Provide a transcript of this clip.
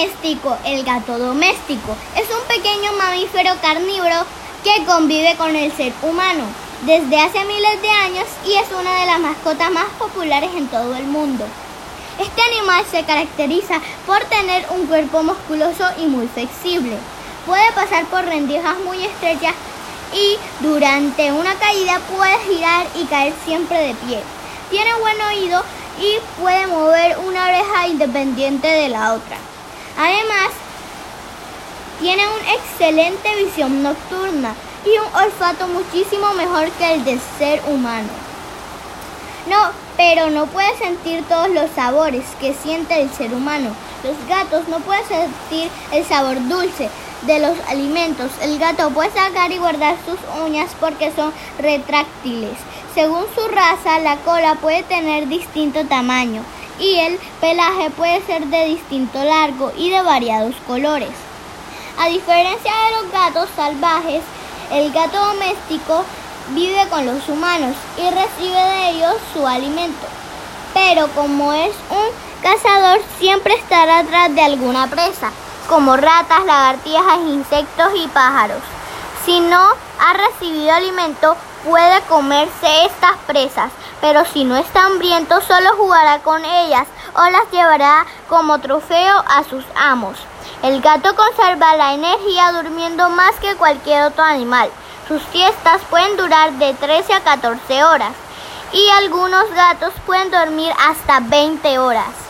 doméstico. El gato doméstico es un pequeño mamífero carnívoro que convive con el ser humano desde hace miles de años y es una de las mascotas más populares en todo el mundo. Este animal se caracteriza por tener un cuerpo musculoso y muy flexible. Puede pasar por rendijas muy estrechas y durante una caída puede girar y caer siempre de pie. Tiene buen oído y puede mover una oreja independiente de la otra. Además, tiene una excelente visión nocturna y un olfato muchísimo mejor que el del ser humano. No, pero no puede sentir todos los sabores que siente el ser humano. Los gatos no pueden sentir el sabor dulce de los alimentos. El gato puede sacar y guardar sus uñas porque son retráctiles. Según su raza, la cola puede tener distinto tamaño y el pelaje puede ser de distinto largo y de variados colores. A diferencia de los gatos salvajes, el gato doméstico vive con los humanos y recibe de ellos su alimento. Pero como es un cazador, siempre estará atrás de alguna presa, como ratas, lagartijas, insectos y pájaros. Si no ha recibido alimento, puede comerse estas presas, pero si no está hambriento, solo jugará con ellas o las llevará como trofeo a sus amos. El gato conserva la energía durmiendo más que cualquier otro animal. Sus fiestas pueden durar de 13 a 14 horas y algunos gatos pueden dormir hasta 20 horas.